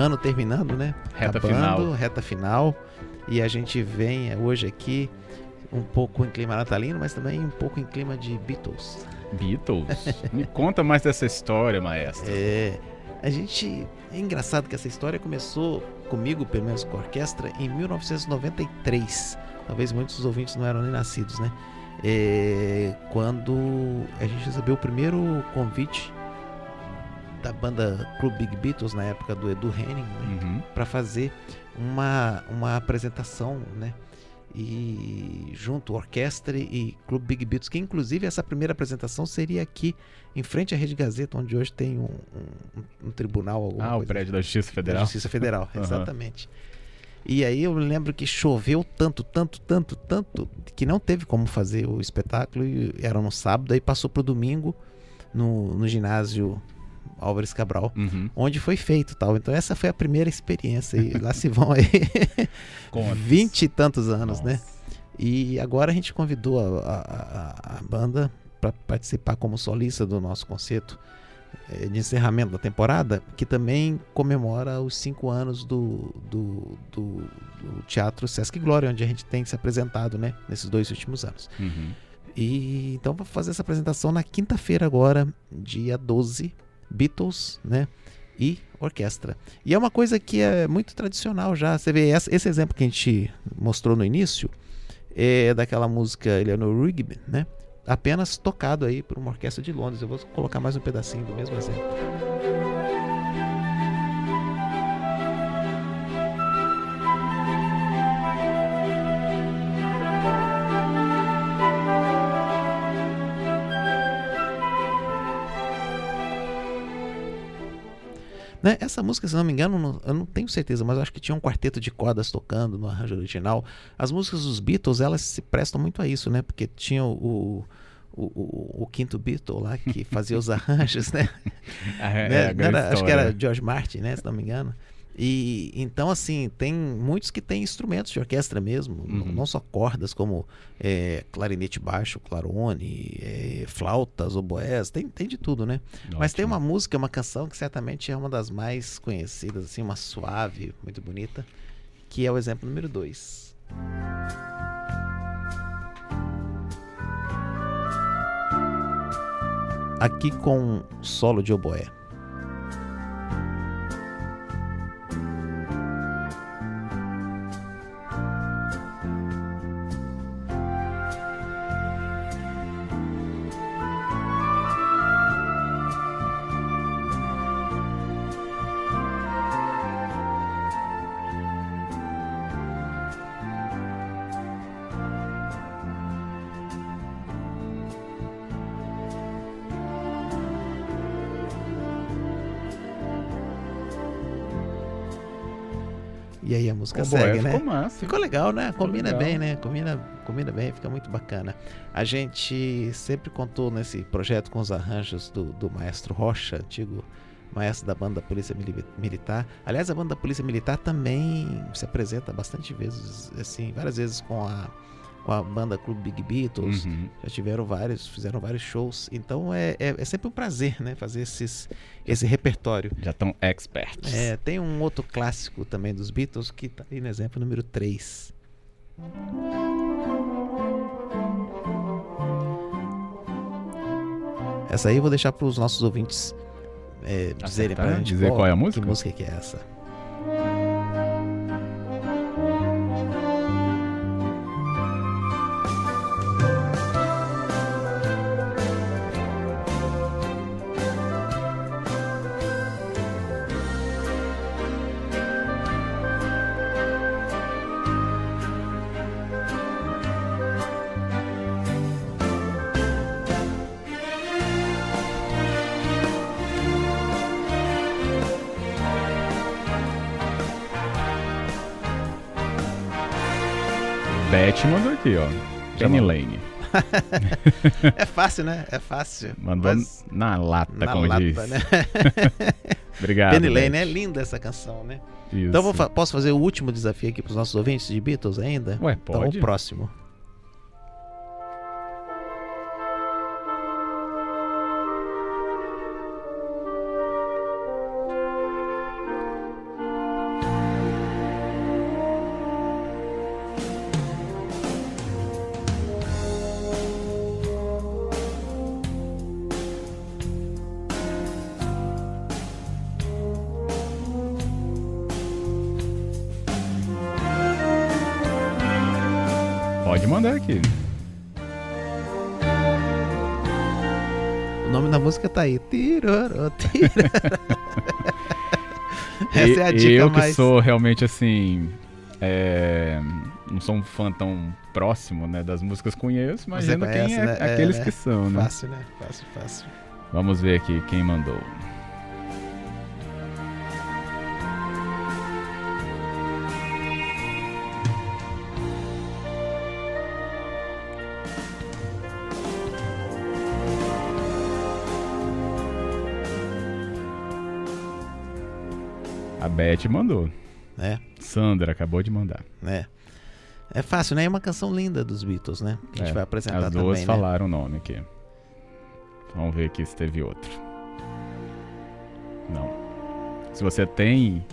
Ano terminando, né? Reta Acabando, final. Reta final. E a gente vem hoje aqui um pouco em clima natalino, mas também um pouco em clima de Beatles. Beatles? Me conta mais dessa história, maestro. É, a gente. É engraçado que essa história começou comigo, pelo menos com a orquestra, em 1993. Talvez muitos dos ouvintes não eram nem nascidos, né? É, quando a gente recebeu o primeiro convite da banda Club Big Beatles, na época do Edu Henning, né? Uhum. para fazer uma, uma apresentação, né? E junto orquestra e Clube Big Beatles, que inclusive essa primeira apresentação seria aqui em frente à Rede Gazeta, onde hoje tem um, um- um tribunal, Ah, o prédio da Justiça Da Federal. Justiça Federal, Aham. exatamente. E aí eu lembro que choveu tanto, tanto, tanto, tanto, que não teve como fazer o espetáculo. E era no sábado, aí passou pro domingo no, no ginásio Álvares Cabral Uhum. onde foi feito tal. Então essa foi a primeira experiência e lá se vão aí vinte e tantos anos, né? Nossa. E agora a gente convidou a, a- a- a banda para participar como solista do nosso concerto eh, de encerramento da temporada, que também comemora os cinco anos do, do, do- do Teatro Sesc Glória, onde a gente tem se apresentado, né? Nesses dois últimos anos. Uhum. E então vou fazer essa apresentação na quinta-feira agora, dia 12, Beatles, né? E orquestra. E é uma coisa que é muito tradicional já. Você vê esse exemplo que a gente mostrou no início é daquela música Eleanor Rigby, né? Apenas tocado aí por uma orquestra de Londres. Eu vou colocar mais um pedacinho do mesmo exemplo. Né? Essa música, se não me engano, não- eu não tenho certeza, mas acho que tinha um quarteto de cordas tocando no arranjo original. As músicas dos Beatles, elas se prestam muito a isso, né? Porque tinha o, o, o, o quinto Beatle lá que fazia os arranjos, né? Ah, é, Né? é era- acho que era George Martin, né? Se não me engano. E então, assim, tem muitos que têm instrumentos de orquestra mesmo, Uhum. não só cordas, como é, clarinete baixo, clarone, é, flautas, oboés, tem, tem de tudo, né? Mas tem Ótimo. uma música, uma canção que certamente é uma das mais conhecidas, assim, uma suave, muito bonita, que é o exemplo número 2. Aqui com solo de oboé. E aí a música O segue, né? ficou massa. Ficou legal, né? Ficou Combina legal. bem, né? Combina, combina bem, fica muito bacana. A gente sempre contou nesse projeto com os arranjos do, do maestro Rocha, antigo maestro da banda da Polícia Mili- Militar. Aliás, a banda da Polícia Militar também se apresenta bastante vezes, assim, várias vezes com a, com a banda Clube Big Beatles. Uhum. Já tiveram vários, fizeram vários shows. Então é, é, é sempre um prazer, né? Fazer esses, esse repertório. Já estão experts. É, tem um outro clássico também dos Beatles que tá aí no exemplo número 3. Essa aí eu vou deixar para os nossos ouvintes é, dizerem pra gente Dizer qual é a música? Que música que é essa. Beth mandou aqui, ó. Já Penny. Lane. É fácil, né? É fácil. Mandou Mas na lata, na como lata, diz. né? Obrigado. Penny Lane, Beth. é linda essa canção, né? Isso. Então vou fa- posso fazer o último desafio aqui para os nossos ouvintes de Beatles ainda? Ué, Então pode? o próximo. Pode mandar aqui. O nome da música tá aí. Tirorô. Essa é a dica eu que mais. sou realmente assim. é, Não sou um fã tão próximo né, das músicas conheço, imagina quem conhece, é né? É, aqueles né? que são, né? Fácil, né? Fácil, fácil. Vamos ver aqui quem mandou. Beth mandou. É, Sandra acabou de mandar. né? É fácil, né? É uma canção linda dos Beatles, né? Que a gente É, vai apresentar As duas também, né? falaram o nome aqui. Vamos ver aqui se teve outro. Não. Se você tem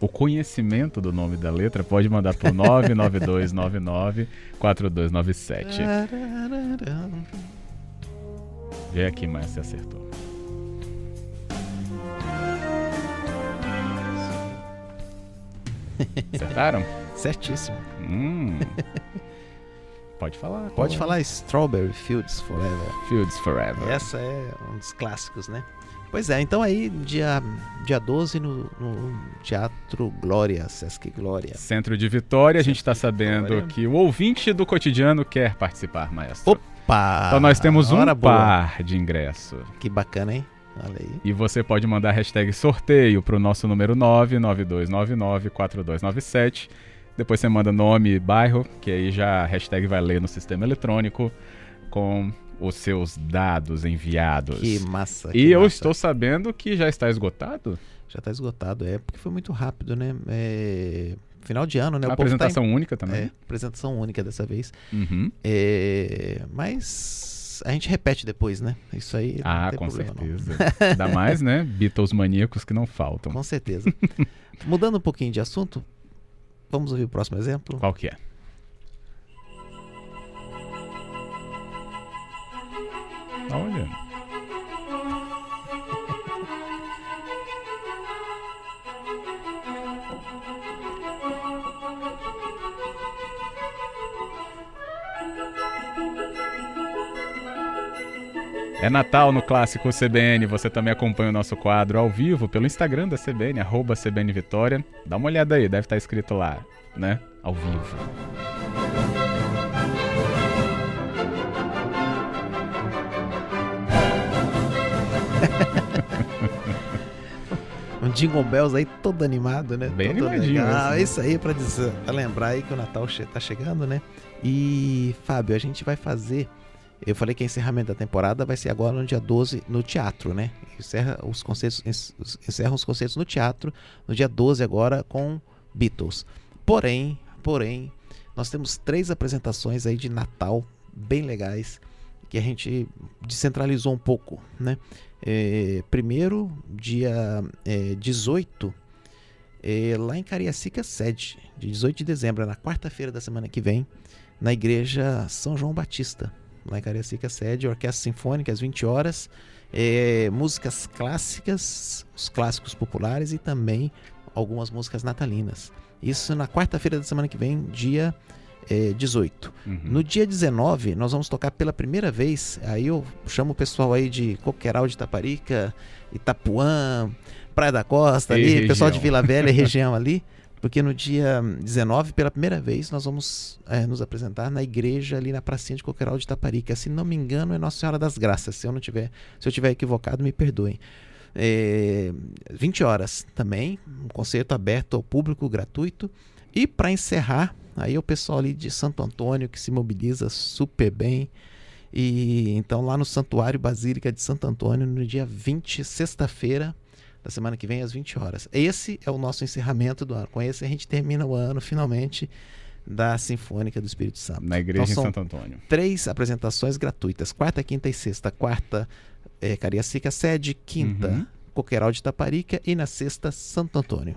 o conhecimento do nome da letra, pode mandar pro 992994297. Vê aqui, mas você acertou. Acertaram? Certíssimo. Hum. Pode falar. Pode falar Strawberry Fields Forever. Fields Forever. Essa é um dos clássicos, né? Pois é, então aí, dia, dia 12 no, no Teatro Glória, Sesc Glória. Centro de Vitória, a gente está Centro sabendo Vitória. que o ouvinte do cotidiano quer participar, maestro. Opa! então nós temos um boa. par de ingresso. Que bacana, hein? E você pode mandar a hashtag sorteio para o nosso número 992994297. Depois você manda nome e bairro, que aí já a hashtag vai ler no sistema eletrônico com os seus dados enviados. Que massa. e que eu massa. estou sabendo que já está esgotado Já tá esgotado, é, porque foi muito rápido, né? É, Final de ano, né? a o povo tá em- apresentação única também. É, apresentação única dessa vez. Uhum. É, mas a gente repete depois, né? Isso aí. não Ah, com problema, não. certeza. Ainda mais, né? Beatles maníacos que não faltam. Com certeza. Mudando um pouquinho de assunto, vamos ouvir o próximo exemplo? Qual que é? Olha. É Natal no clássico CBN. Você também acompanha o nosso quadro ao vivo pelo Instagram da CBN, arroba CBN Vitória. Dá uma olhada aí, deve estar escrito lá, né? Ao vivo. Um Jingle Bells aí todo animado, né? Bem todo animadinho legal. né? isso aí pra, dizer, pra lembrar aí que o Natal tá chegando, né? E, Fábio, a gente vai fazer. Eu falei que o encerramento da temporada vai ser agora no dia 12 no teatro, né? Encerra os concertos, encerram os concertos no teatro no dia 12 agora com Beatles. Porém, porém, nós temos três apresentações aí de Natal bem legais que a gente descentralizou um pouco, né? É, primeiro, dia é, 18, é, lá em Cariacica sede, de 18 de dezembro, é na quarta-feira da semana que vem, na igreja São João Batista, lá em Cariacica sede, orquestra sinfônica às 20 horas, é, músicas clássicas, os clássicos populares e também algumas músicas natalinas. Isso na quarta-feira da semana que vem, dia é, 18. Uhum. No dia 19, nós vamos tocar pela primeira vez. Aí eu chamo o pessoal aí de Coqueiral de Taparica, Itapuã, Praia da Costa E ali, região. pessoal de Vila Velha e região ali. Porque no dia 19, pela primeira vez, nós vamos é, nos apresentar na igreja ali na pracinha de Coqueiral de Taparica. Se não me engano, é Nossa Senhora das Graças. Se eu não tiver, se eu tiver equivocado, me perdoem. É, 20 horas também, um concerto aberto ao público, gratuito. E para encerrar, Aí o pessoal ali de Santo Antônio que se mobiliza super bem. E então lá no Santuário Basílica de Santo Antônio, no dia 20, sexta-feira da semana que vem, às 20 horas. Esse é o nosso encerramento do ano. Com esse a gente termina o ano finalmente da Sinfônica do Espírito Santo. Na igreja Então, em Santo Antônio. Três apresentações gratuitas: quarta, quinta e sexta. Quarta, é, Cariacica Sede. Quinta, Uhum. Coqueiral de Taparica. E na sexta, Santo Antônio.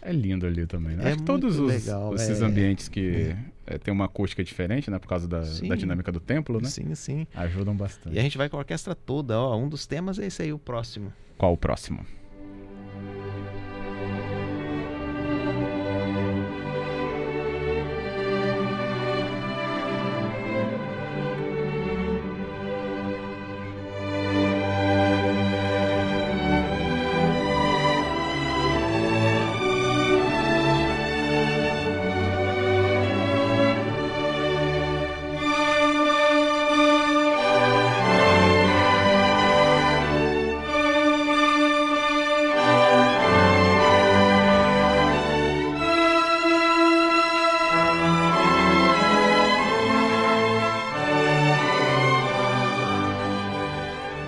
É lindo ali também, né? É Acho que todos os, legal, esses é. ambientes que é, tem uma acústica diferente, né? Por causa da, da dinâmica do templo, né? Sim, sim. Ajudam bastante. E a gente vai com a orquestra toda. Ó, um dos temas é esse aí, o próximo. Qual o próximo?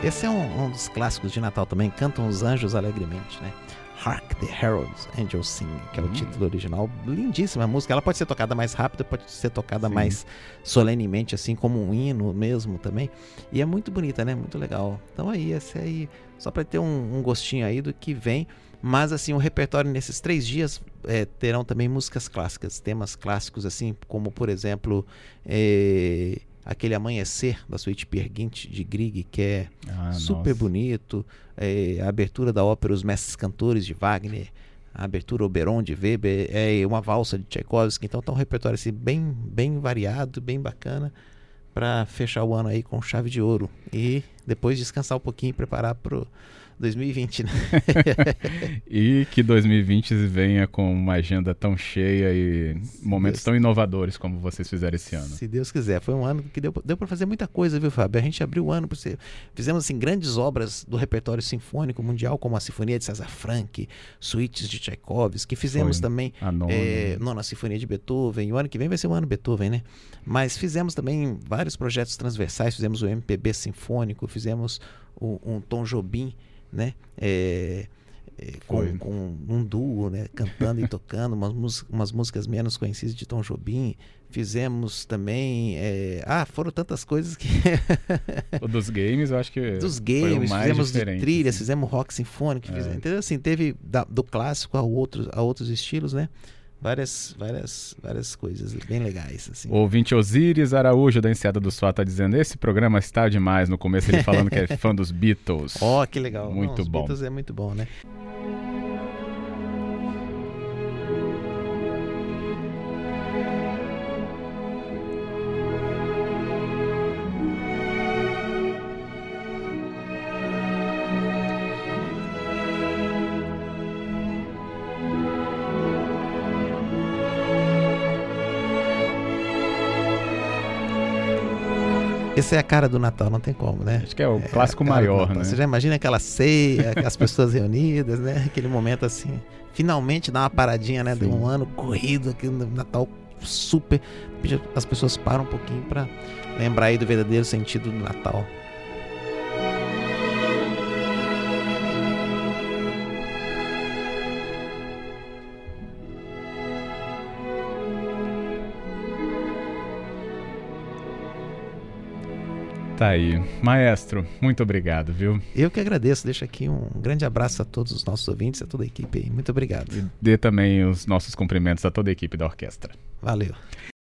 Esse é um, um dos clássicos de Natal também. Cantam os anjos alegremente, né? Hark the Heralds Angels Sing, que é o Hum. título original. Lindíssima música. Ela pode ser tocada mais rápido, pode ser tocada Sim. mais solenemente, assim como um hino mesmo também. E é muito bonita, né? Muito legal. Então aí, esse aí, só para ter um, um gostinho aí do que vem. Mas assim, o repertório nesses três dias é, terão também músicas clássicas, temas clássicos, assim, como por exemplo. é, Aquele Amanhecer da suíte Peer Gynt de Grieg, que é Ah, super nossa. bonito. É, a abertura da ópera Os Mestres Cantores de Wagner, a abertura Oberon de Weber, é uma valsa de Tchaikovsky. Então tá um repertório assim, bem, bem variado, bem bacana para fechar o ano aí com chave de ouro e depois descansar um pouquinho e preparar pro 2020, né? E que 2020 venha com uma agenda tão cheia e momentos Deus- tão inovadores como vocês fizeram esse ano. Se Deus quiser. Foi um ano que deu, deu para fazer muita coisa, viu, Fábio? A gente abriu o ano para você. Fizemos assim, grandes obras do repertório sinfônico mundial, como a Sinfonia de César Franck, suítes de Tchaikovsky. Fizemos Foi. também A nona. é, nona Sinfonia de Beethoven. O ano que vem vai ser o ano Beethoven, né? Mas fizemos também vários projetos transversais. Fizemos o MPB Sinfônico, fizemos o- um Tom Jobim, né? É, é, com, com um duo, né? Cantando e tocando umas, umas músicas menos conhecidas de Tom Jobim. Fizemos também. é, Ah, foram tantas coisas que. O dos games, eu acho que dos games, mais fizemos trilhas, assim. fizemos rock sinfônico, É. fizemos, entendeu? Assim, teve da- do clássico a outros, a outros estilos, né? Várias, várias, várias coisas bem legais, assim. O ouvinte Osíris Araújo da Enseada do Sol tá dizendo: esse programa está demais. No começo ele falando que é fã dos Beatles. Ó, que legal. Muito os bom. Beatles é muito bom, né? Essa é a cara do Natal, não tem como, né? Acho que é o É, clássico maior, né? Você já imagina aquela ceia, as pessoas reunidas, né? Aquele momento assim, finalmente dá uma paradinha, né? De Sim. um ano corrido, aqui no Natal super. As pessoas param um pouquinho pra lembrar aí do verdadeiro sentido do Natal. Tá aí. Maestro, muito obrigado, viu? Eu que agradeço, deixo aqui um grande abraço a todos os nossos ouvintes, a toda a equipe aí. Muito obrigado. E dê também os nossos cumprimentos a toda a equipe da orquestra. Valeu.